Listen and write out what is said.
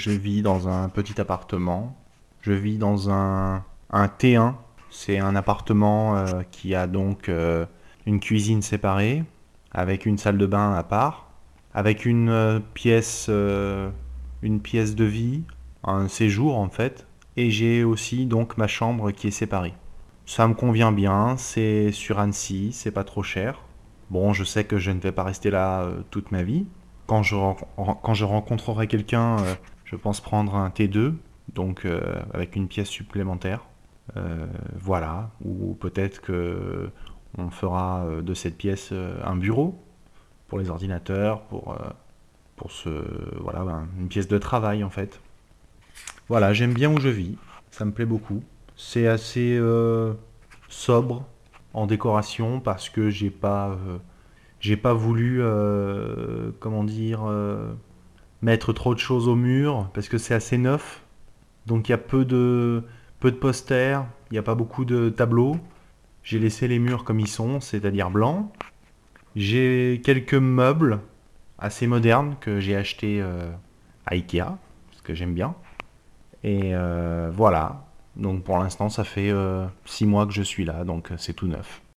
Je vis dans un petit appartement. Je vis dans un, un T1. C'est un appartement euh, qui a donc euh, une cuisine séparée, avec une salle de bain à part, avec une euh, pièce, une pièce de vie, un séjour en fait. Et j'ai aussi donc ma chambre qui est séparée. Ça me convient bien, c'est sur Annecy, c'est pas trop cher. Bon, je sais que je ne vais pas rester là toute ma vie, quand je, rencontrerai quelqu'un, je pense prendre un T2, donc euh, avec une pièce supplémentaire. Euh, voilà, ou peut-être que on fera de cette pièce un bureau pour les ordinateurs, pour, pour ce, voilà, une pièce de travail en fait. Voilà, j'aime bien où je vis, ça me plaît beaucoup. C'est assez sobre en décoration parce que j'ai pas j'ai pas voulu, euh, comment dire, euh, mettre trop de choses au mur parce que c'est assez neuf. Donc il y a peu de, peu de posters, il n'y a pas beaucoup de tableaux. J'ai laissé les murs comme ils sont, c'est-à-dire blancs. J'ai quelques meubles assez modernes que j'ai achetés euh, à Ikea, parce que j'aime bien. Et voilà. Donc pour l'instant, ça fait six mois que je suis là, donc c'est tout neuf.